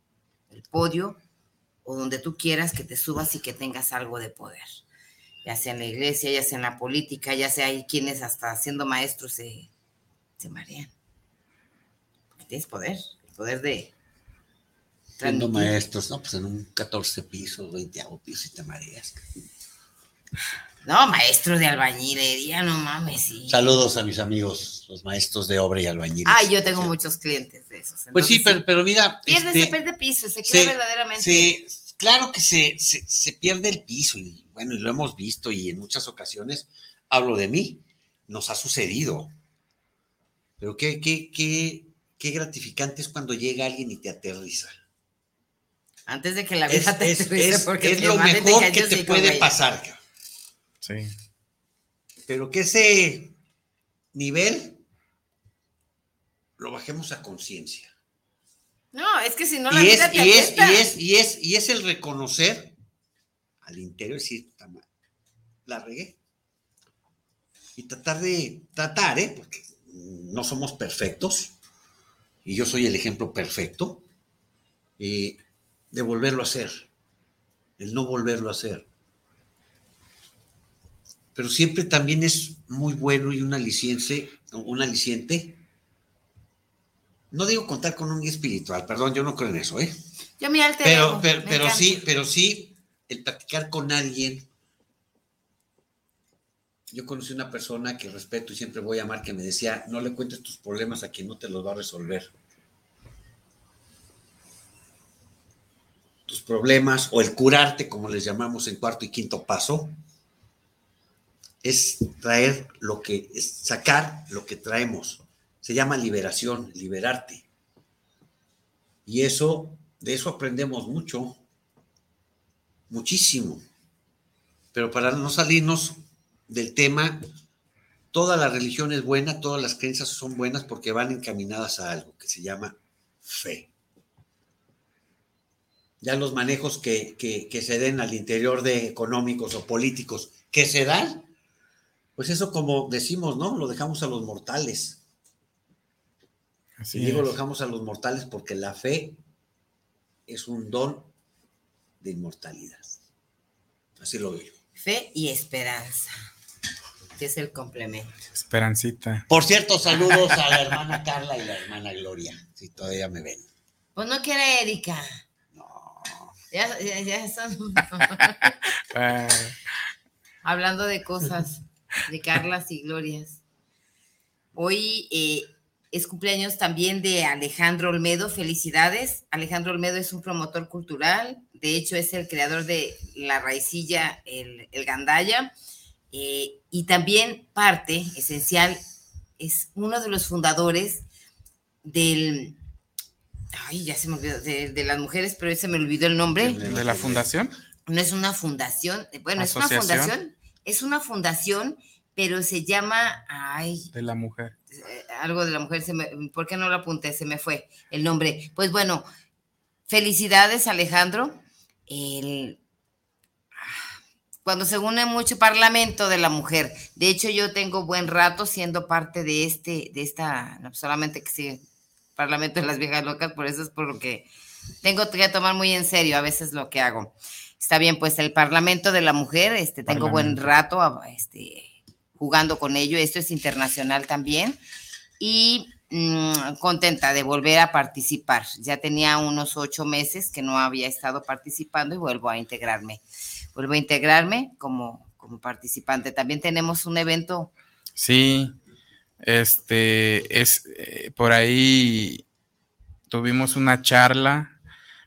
el podio o donde tú quieras que te subas y que tengas algo de poder, ya sea en la iglesia, ya sea en la política, ya sea hay quienes hasta siendo maestros se, se marean. Porque tienes poder, el poder de... Siendo maestros, no, pues en un 14 piso, 20 piso y te mareas. No, maestro de albañilería, no mames. Saludos a mis amigos, los maestros de obra y albañiles. Ah, yo tengo muchos clientes de esos. pues sí, pero, mira. Pierde, este, se pierde piso, se queda verdaderamente. Sí, claro que se, se, pierde el piso, y bueno, y lo hemos visto, y en muchas ocasiones, hablo de mí, nos ha sucedido. Pero qué, qué, qué, qué gratificante es cuando llega alguien y te aterriza. Antes de que la vida te aterrice, porque es lo mejor que te puede pasar, Sí. Pero que ese nivel lo bajemos a conciencia. No, es que si no la y vida es, y es, y es, y es, y es el reconocer al interior, decir, la regué. Y tratar de, tratar, ¿eh? Porque no somos perfectos, y yo soy el ejemplo perfecto, eh, de volverlo a hacer, el no volverlo a hacer pero siempre también es muy bueno y un aliciente, un aliciente. No digo contar con un guía espiritual, perdón, yo no creo en eso, ¿eh? Yo me pero, pero, pero sí, pero sí, el platicar con alguien. Yo conocí una persona que respeto y siempre voy a amar que me decía, no le cuentes tus problemas a quien no te los va a resolver. Tus problemas o el curarte, como les llamamos en cuarto y quinto paso, es traer lo que, es sacar lo que traemos. Se llama liberación, liberarte. Y eso, de eso aprendemos mucho, muchísimo. Pero para no salirnos del tema, toda la religión es buena, todas las creencias son buenas porque van encaminadas a algo que se llama fe. Ya los manejos que, que se den al interior de económicos o políticos que se dan, pues eso como decimos, ¿no? Lo dejamos a los mortales. Así y digo lo dejamos a los mortales porque la fe es un don de inmortalidad. Así lo veo. Fe y esperanza, que es el complemento. Esperancita. Por cierto, saludos a la hermana Carla y la hermana Gloria, si todavía me ven. Pues no quiere Erika. No. Ya, ya, ya son. Ah. Hablando de cosas de Carlas y Glorias. Hoy eh, es cumpleaños también de Alejandro Olmedo. Felicidades. Alejandro Olmedo es un promotor cultural. De hecho, es el creador de La Raicilla, el, el Gandaya. Eh, y también parte esencial, es uno de los fundadores del. Ay, ya se me olvidó, de, las mujeres, pero se me olvidó el nombre. ¿De la fundación? No es una fundación, bueno, es una fundación es una fundación, pero se llama, ay. De la mujer. Eh, algo de la mujer, se me, ¿por qué no lo apunté? Se me fue el nombre. Pues bueno, felicidades Alejandro. cuando se une mucho Parlamento de la Mujer. De hecho, yo tengo buen rato siendo parte de este, de esta, no solamente que sí, Parlamento de las Viejas Locas, por eso es por lo que tengo que tomar muy en serio a veces lo que hago. Está bien, pues el Parlamento de la Mujer, este, tengo buen rato este, jugando con ello. Esto es internacional también. Y mm, contenta de volver a participar. Ya tenía unos ocho meses que no había estado participando y vuelvo a integrarme. Vuelvo a integrarme como, como participante. También tenemos un evento. Sí, este es eh, por ahí tuvimos una charla.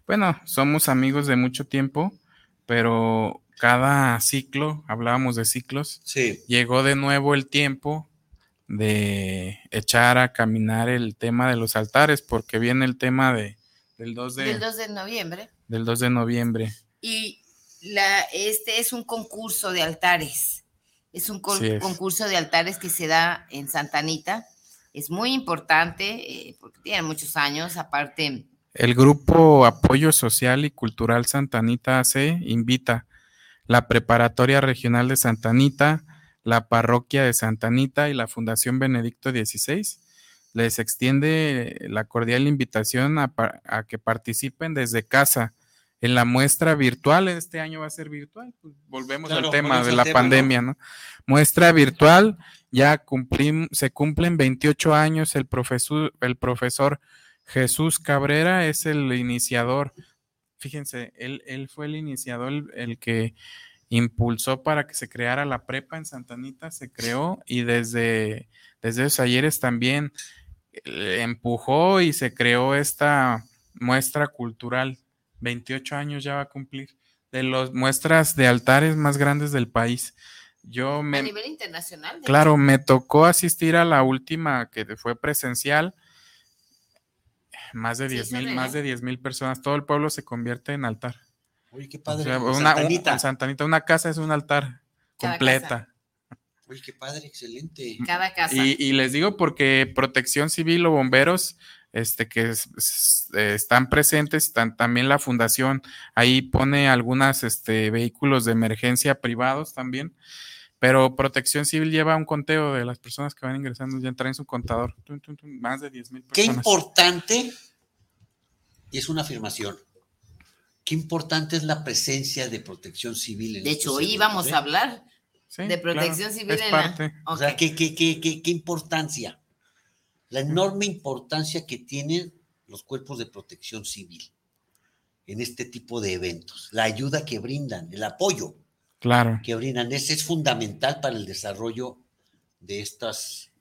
Bueno, somos amigos de mucho tiempo pero cada ciclo, hablábamos de ciclos, llegó de nuevo el tiempo de echar a caminar el tema de los altares, porque viene el tema de, del 2 de, del 2 de noviembre. Del 2 de noviembre. Y la, este es un concurso de altares. Es un concurso de altares que se da en Santa Anita. Es muy importante eh, porque tiene muchos años. Aparte, El grupo Apoyo Social y Cultural Santanita AC invita la Preparatoria Regional de Santanita, la Parroquia de Santanita y la Fundación Benedicto XVI. Les extiende la cordial invitación a, a que participen desde casa en la muestra virtual. Este año va a ser virtual. Pues volvemos al tema de la pandemia, ¿no? Muestra virtual, ya cumplimos, se cumplen 28 años. El profesor, el profesor Jesús Cabrera es el iniciador. Fíjense, él, él fue el iniciador, el, el que impulsó para que se creara la prepa en Santanita, se creó y desde, desde esos ayeres también eh, empujó y se creó esta muestra cultural. 28 años ya va a cumplir, de las muestras de altares más grandes del país. Yo me, a nivel internacional. claro, me tocó asistir a la última que fue presencial. Más de Sí, 10 mil, más de 10 mil personas. Todo el pueblo se convierte en altar. Oye, qué O padre. sea, una, un- Santanita. una casa es un altar Cada completa. Oye, qué padre, excelente. Cada casa. Y, y les digo porque Protección Civil o bomberos este, que es- es- están presentes, están, también la fundación ahí pone algunos este, vehículos de emergencia privados también, pero Protección Civil lleva un conteo de las personas que van ingresando, ya traen su contador, más de 10 mil Qué personas. importante, y es una afirmación, qué importante es la presencia de protección civil. En de hecho, estos hoy íbamos ¿eh? a hablar Sí, de claro, protección civil es en parte. la. O sea, qué, qué, qué, qué, qué importancia, la enorme importancia que tienen los cuerpos de protección civil en este tipo de eventos, la ayuda que brindan, el apoyo Claro. que brindan, ese es fundamental para el desarrollo de estas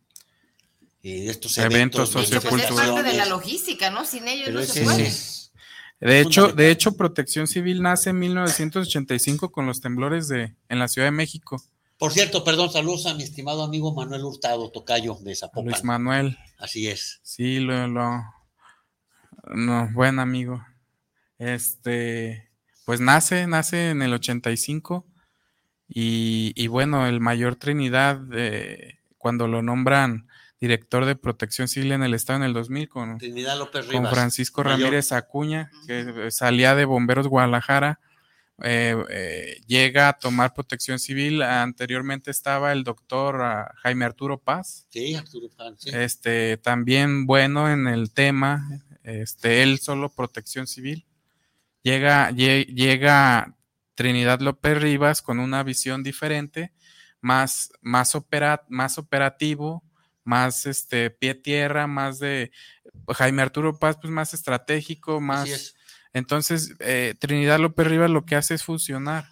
eh, de estos Eventos hecho, pues es parte de la logística, ¿no? Sin ellos Pero no se puede. es- De hecho, de hecho, Protección Civil nace en 1985 con los temblores de en la Ciudad de México. Por cierto, perdón, saludos a mi estimado amigo Manuel Hurtado, tocayo de Zapopan. Luis Manuel. Así es. Sí, lo, lo, no, buen amigo. Este, pues nace, nace en el 85 y, y bueno, el mayor Trinidad, eh, cuando lo nombran director de protección civil en el estado en el 2000 con, Trinidad López con. Francisco mayor. Ramírez Acuña, que salía de Bomberos Guadalajara, eh, eh, llega a tomar protección civil. Anteriormente estaba el doctor ah, Jaime Arturo Paz, Sí, Arturo Pan, sí. este, también bueno en el tema, este, él solo protección civil. Llega, lle- llega Trinidad López Rivas con una visión diferente, más, más, opera- más operativo, más este, pie tierra, más de Jaime Arturo Paz, pues más estratégico, más. Así es. Entonces, eh, Trinidad López Rivas lo que hace es fusionar,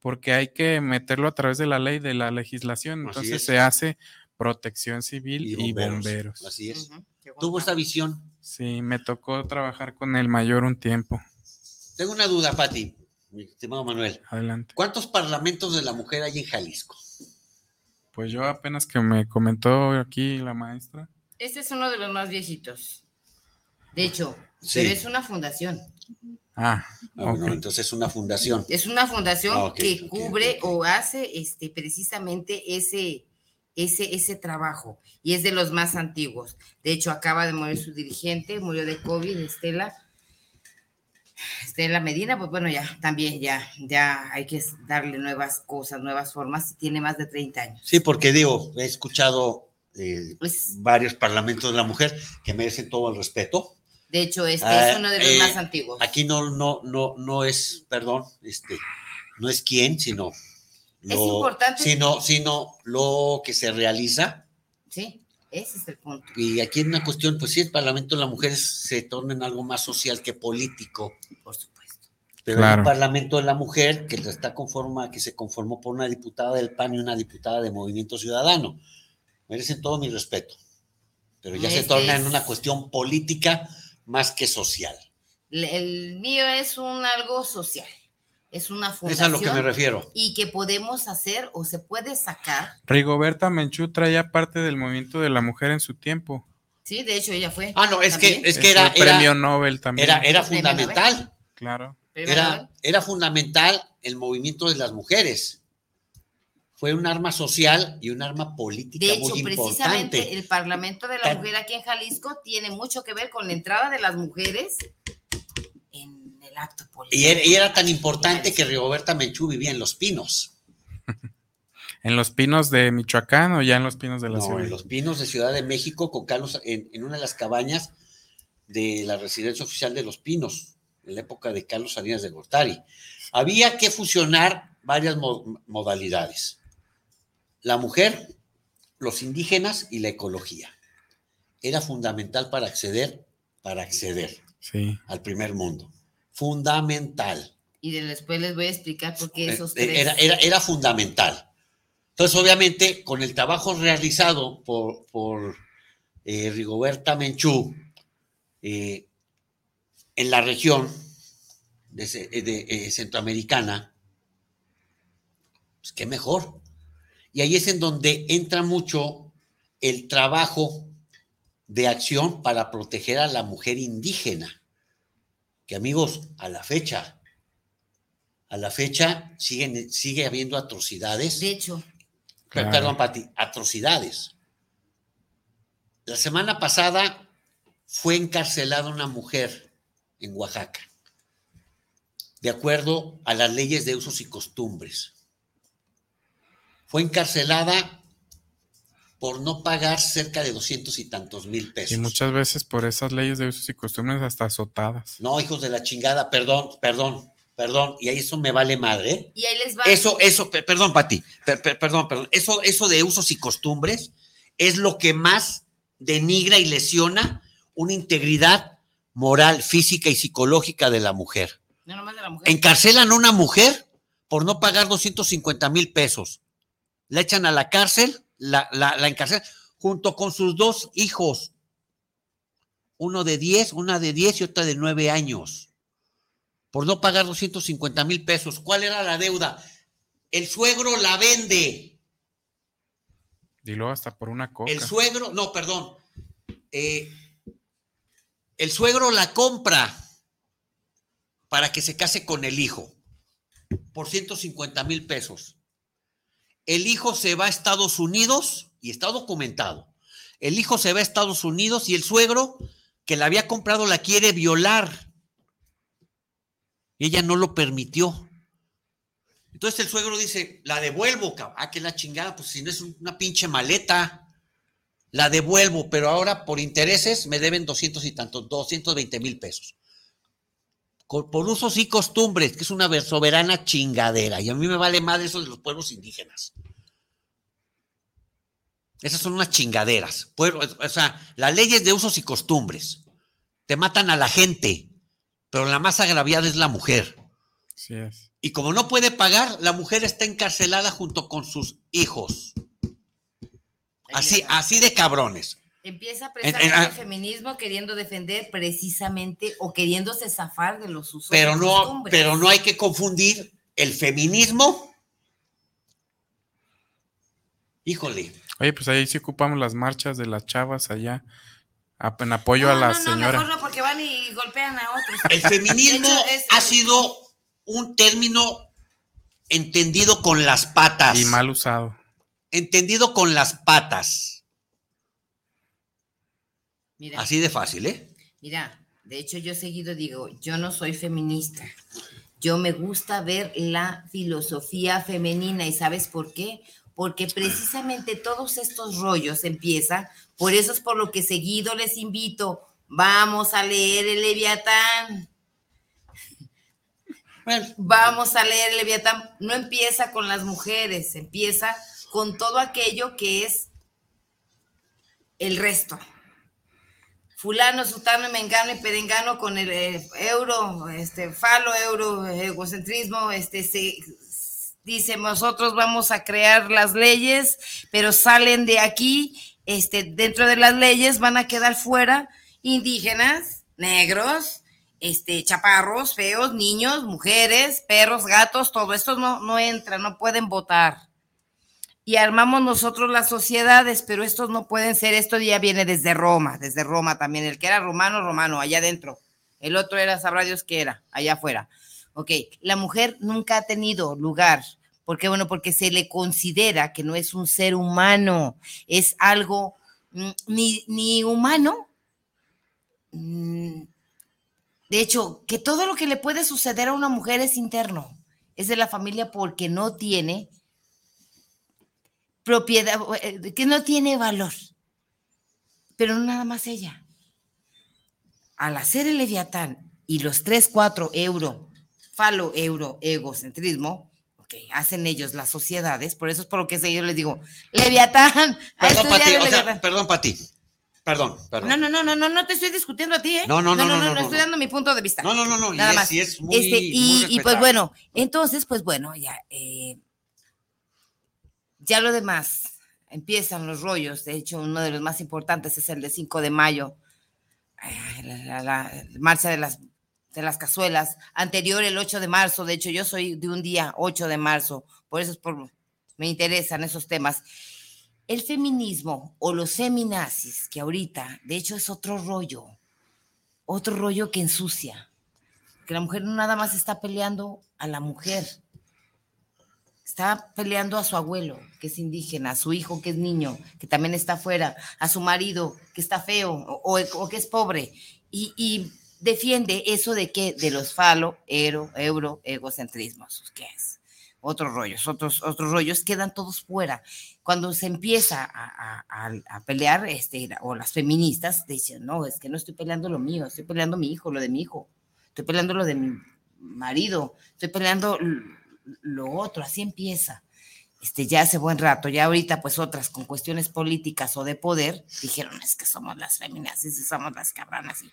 porque hay que meterlo a través de la ley, de la legislación. Entonces es. se hace protección civil Y y bomberos. Así es. Tuvo esta visión. Sí, me tocó trabajar con el mayor un tiempo. Tengo una duda, Pati, mi estimado Manuel. Adelante. ¿Cuántos parlamentos de la mujer hay en Jalisco? Pues yo apenas que me comentó aquí la maestra. Este es uno de los más viejitos. De hecho, Sí. pero es una fundación. Ah, Ah, bueno, entonces es una fundación. Es una fundación Ah, que cubre o hace este, precisamente ese, ese, ese trabajo y es de los más antiguos. De hecho, acaba de morir su dirigente, murió de COVID, Estela. Estela Medina, pues bueno, ya también ya, ya hay que darle nuevas cosas, nuevas formas. Tiene más de 30 años. Sí, porque digo, he escuchado eh, Pues, varios parlamentos de la mujer que merecen todo el respeto. de hecho, este Ah, es uno de los eh, más antiguos. Aquí no, no, no, no es, perdón, este, no es quién, sino Es importante- sino, sino lo que se realiza. Sí, ese es el punto. Y aquí en una cuestión, pues sí, el Parlamento de la Mujer se torna en algo más social que político. Por supuesto. Pero hay Claro. un Parlamento de la Mujer que está conforma, que se conformó por una diputada del PAN y una diputada de Movimiento Ciudadano. Merecen todo mi respeto. Pero ya se torna en es- una cuestión política más que social. El mío es un algo social. Es una Es a fundación. lo que me refiero. y que podemos hacer o se puede sacar. Rigoberta Menchú traía parte del movimiento de la mujer en su tiempo. Sí, de hecho ella fue. Ah, no, es que, es que era, premio era, Nobel también. era, era Premio fundamental. claro. Premio Era, era fundamental el movimiento de las mujeres. Fue un arma social y un arma política De hecho, muy precisamente importante. el Parlamento de la Mujer aquí en Jalisco tiene mucho que ver con la entrada de las mujeres acto Y era, y era tan importante que Rigoberta Menchú vivía en Los Pinos. ¿En los pinos de Michoacán o ya en los pinos de la No, ciudad? en Los Pinos de Ciudad de México, con Carlos, en, en una de las cabañas de la residencia oficial de Los Pinos, en la época de Carlos Salinas de Gortari. Había que fusionar varias mo- modalidades. La mujer, los indígenas y la ecología. Era fundamental para acceder, para acceder Sí. al primer mundo. Fundamental. Y de- después les voy a explicar por qué esos Eh, tres. Era, era, era fundamental. Entonces, obviamente, con el trabajo realizado por, por eh, Rigoberta Menchú eh, en la región de, ce- de, eh, centroamericana, pues qué mejor. Y ahí es en donde entra mucho el trabajo de acción para proteger a la mujer indígena. Que amigos, a la fecha, a la fecha siguen, sigue habiendo atrocidades. De hecho, Claro. Perdón, Pati, atrocidades. La semana pasada fue encarcelada una mujer en Oaxaca, de acuerdo a las leyes de usos y costumbres. Fue encarcelada por no pagar cerca de doscientos y tantos mil pesos. Y muchas veces por esas leyes de usos y costumbres hasta azotadas. No, hijos de la chingada, perdón, perdón, perdón, y ahí eso me vale madre, ¿eh? y ahí les va. Eso, eso, pe- perdón, Pati, per- per- perdón, perdón. Eso, eso de usos y costumbres es lo que más denigra y lesiona una integridad moral, física y psicológica de la mujer. No nomás de la mujer. Encarcelan a una mujer por no pagar 250 mil pesos. La echan a la cárcel, la, la, la encarcelan junto con sus dos hijos. Uno de 10, una de 10 y otra de 9 años. Por no pagar 250 mil pesos. ¿Cuál era la deuda? El suegro la vende. Luego hasta por una coca. El suegro, no, perdón. Eh, el suegro la compra para que se case con el hijo por 150 mil pesos. El hijo se va a Estados Unidos y está documentado. El hijo se va a Estados Unidos y el suegro que la había comprado la quiere violar. Ella no lo permitió. Entonces el suegro dice, la devuelvo, cabrón. Ah, que la chingada, pues si no es una pinche maleta, la devuelvo, pero ahora por intereses me deben 200 y tantos, 220 mil pesos. Por usos y costumbres, que es una soberana chingadera. Y a mí me vale más eso de los pueblos indígenas. Esas son unas chingaderas. Pueblo- o sea, las leyes de usos y costumbres te matan a la gente, pero la más agraviada es la mujer. Sí es. Y como no puede pagar, la mujer está encarcelada junto con sus hijos. Así, así de cabrones. Empieza En- precisamente en- ah. el feminismo queriendo defender precisamente o queriéndose zafar de los usos Pero no, costumbres. pero no hay que confundir el feminismo. Híjole, Oye, pues ahí sí ocupamos las marchas de las chavas allá a- en apoyo no, a la no, no, señora. mejor no, porque van y golpean a otros. el feminismo De hecho, es- ha sido un término entendido con las patas. Y mal usado. Entendido con las patas. Mira, Así de fácil, ¿eh? mira, de hecho yo seguido digo, yo no soy feminista. Yo me gusta ver la filosofía femenina y ¿sabes por qué? Porque precisamente todos estos rollos empiezan, por eso es por lo que seguido les invito, vamos a leer el Leviatán. Vamos a leer el Leviatán. No empieza con las mujeres, empieza con todo aquello que es el resto. Fulano, sutano, mengano y perengano con el eh, euro, este, falo, euro, egocentrismo, este, se, dice, nosotros vamos a crear las leyes, pero salen de aquí, este, dentro de las leyes van a quedar fuera indígenas, negros, este, chaparros, feos, niños, mujeres, perros, gatos, todo esto no, no entra, no pueden votar. Y armamos nosotros las sociedades, pero estos no pueden ser, esto ya viene desde Roma, desde Roma también, el que era romano, romano, allá adentro. El otro era, sabrá Dios qué era, allá afuera. Ok, la mujer nunca ha tenido lugar. ¿Por qué? Bueno, porque se le considera que no es un ser humano, es algo mm, ni, ni humano, mm, De hecho, que todo lo que le puede suceder a una mujer es interno, es de la familia porque no tiene propiedad, eh, que no tiene valor. Pero no nada más ella. Al hacer el leviatán y los 3, 4 euro, falo, euro, egocentrismo, que hacen ellos las sociedades, por eso es por lo que yo les digo, leviatán, Perdón, Pati, o sea, perdón, Pati. Perdón, perdón. No, no, no, no, no, no te estoy discutiendo a ti, ¿eh? No, no, no, no, no, no, estoy no. dando mi punto de vista. No, no, no, no, y Nada es- más. y es muy- Este, muy y, y pues bueno, entonces, pues bueno, ya, eh, ya lo demás, empiezan los rollos, de hecho, uno de los más importantes es el de 5 de mayo, la, marcha de las, de las cazuelas, anterior el 8 de marzo, de hecho, yo soy de un día 8 de marzo, por eso me interesan esos temas. El feminismo o los feminazis, que ahorita, de hecho, es otro rollo, otro rollo que ensucia, que la mujer nada más está peleando a la mujer, está peleando a su abuelo, que es indígena, a su hijo, que es niño, que también está afuera, a su marido, que está feo o, que es pobre, y, defiende eso de que de los falo, euro, egocentrismos, ¿qué es? Otros rollos, otros, otros rollos quedan todos fuera. Cuando se empieza a, pelear, este, o las feministas dicen, no, es que no estoy peleando lo mío, estoy peleando mi hijo, lo de mi hijo, estoy peleando lo de mi marido, estoy peleando lo otro, así empieza. Este, ya hace buen rato, ya ahorita pues otras con cuestiones políticas o de poder dijeron es que somos las feministas y somos las cabranas y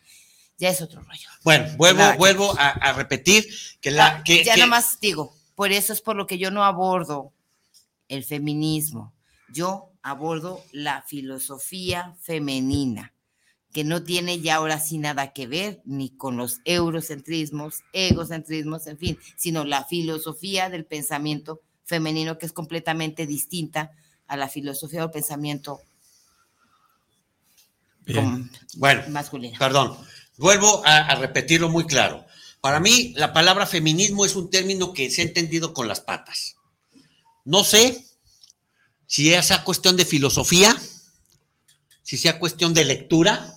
ya es otro rollo. Bueno, vuelvo, vuelvo a, a repetir que la Ah, que, ya que- nada más digo, por eso es por lo que yo no abordo el feminismo, yo abordo la filosofía femenina, que no tiene ya ahora sí nada que ver ni con los eurocentrismos, egocentrismos, en fin, sino la filosofía del pensamiento femenino que es completamente distinta a la filosofía del pensamiento bueno, masculino. perdón, vuelvo a, a repetirlo muy claro. Para mí, la palabra feminismo es un término que se ha entendido con las patas. No sé si esa cuestión de filosofía, si sea cuestión de lectura,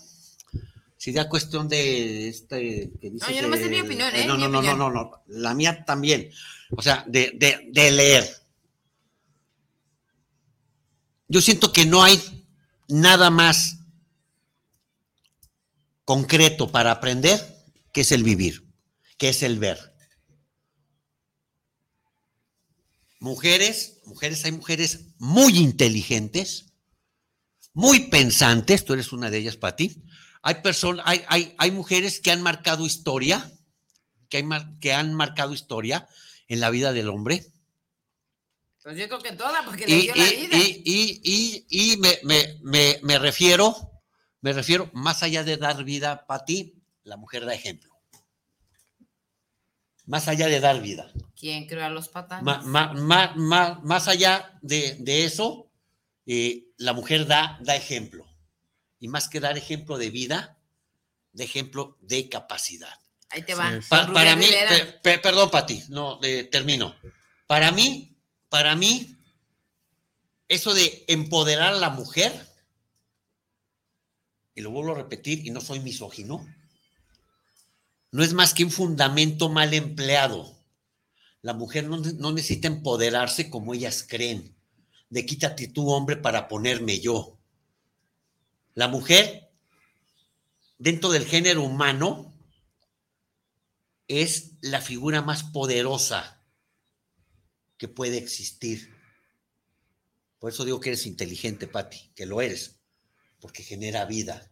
si sea cuestión de este que dice No, yo que- es mi opinión, ¿eh? No, Mi no, no, opinión. no, no, no, la mía también. O sea, de, de, de leer. Yo siento que no hay nada más concreto para aprender que es el vivir, que es el ver. Mujeres, mujeres, hay mujeres muy inteligentes, muy pensantes, tú eres una de ellas, Pati. Hay personas, hay, hay, hay mujeres que han marcado historia, que, hay mar- que han marcado historia en la vida del hombre. Pues yo creo que toda, porque Y, le dio la vida. y- y- y- y me, me- me- me refiero, me refiero, más allá de dar vida para ti, la mujer da ejemplo. Más allá de dar vida. ¿Quién creó a los patanes? Ma- ma- ma- más allá de, de eso, eh, la mujer da, da ejemplo. Y más que dar ejemplo de vida, da ejemplo de capacidad. Ahí te va. Sí, sí. Pa- Rubén para mí, Rivera. pe- pe- perdón, Pati, no, eh, termino. Para mí, para mí, eso de empoderar a la mujer, y lo vuelvo a repetir, y no soy misógino, no es más que un fundamento mal empleado. La mujer no, no necesita empoderarse como ellas creen, de quítate tú, hombre, para ponerme yo. La mujer, dentro del género humano, es la figura más poderosa que puede existir. Por eso digo que eres inteligente, Patti, que lo eres, porque genera vida.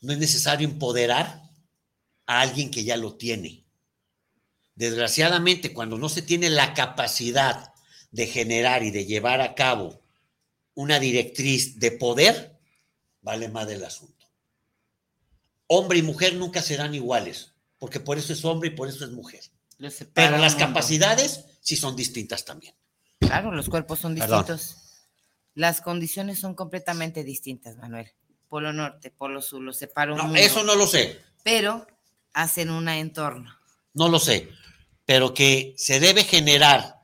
No es necesario empoderar a alguien que ya lo tiene. Desgraciadamente, cuando no se tiene la capacidad de generar y de llevar a cabo una directriz de poder, vale más del asunto. Hombre y mujer nunca serán iguales, porque por eso es hombre y por eso es mujer. Pero las capacidades sí son distintas también. Claro, los cuerpos son Perdón. distintos. Las condiciones son completamente distintas, Manuel. Polo norte, polo sur, los separa un No, mundo, eso no lo sé, Pero hacen un entorno. no lo sé, pero que se debe generar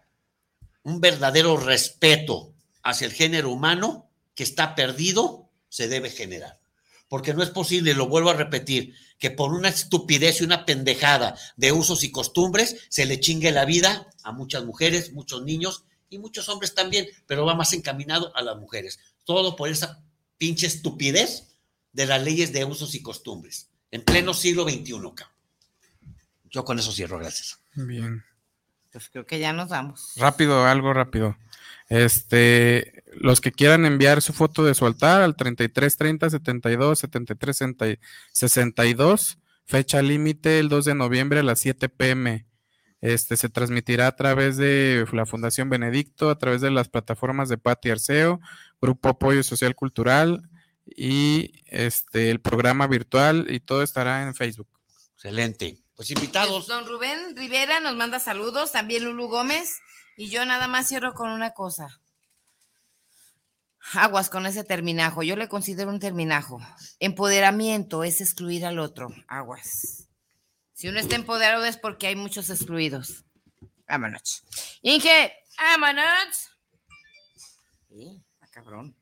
un verdadero respeto hacia el género humano que está perdido, se debe generar. porque no es posible, lo vuelvo a repetir, que por una estupidez y una pendejada de usos y costumbres se le chingue la vida a muchas mujeres, muchos niños y muchos hombres también, pero va más encaminado a las mujeres. Todo por esa pinche estupidez de las leyes de usos y costumbres, en pleno siglo XXI. cabrón. Yo con eso cierro, gracias. Bien. Pues creo que ya nos vamos. Rápido, algo rápido. Este, los que quieran enviar su foto de su altar al 33 30 72 73 62, fecha límite el 2 de noviembre a las 7 pm. Este se transmitirá a través de la Fundación Benedicto, a través de las plataformas de Pati Arceo, Grupo Apoyo Social Cultural y este el programa virtual y todo estará en Facebook. Excelente. Pues invitados. Don Rubén Rivera nos manda saludos, también Lulu Gómez. Y yo nada más cierro con una cosa. Aguas con ese terminajo. Yo le considero un terminajo. Empoderamiento es excluir al otro. Aguas. Si uno está empoderado es porque hay muchos excluidos. Vámonos. Inge, vámonos. Sí, ah, cabrón.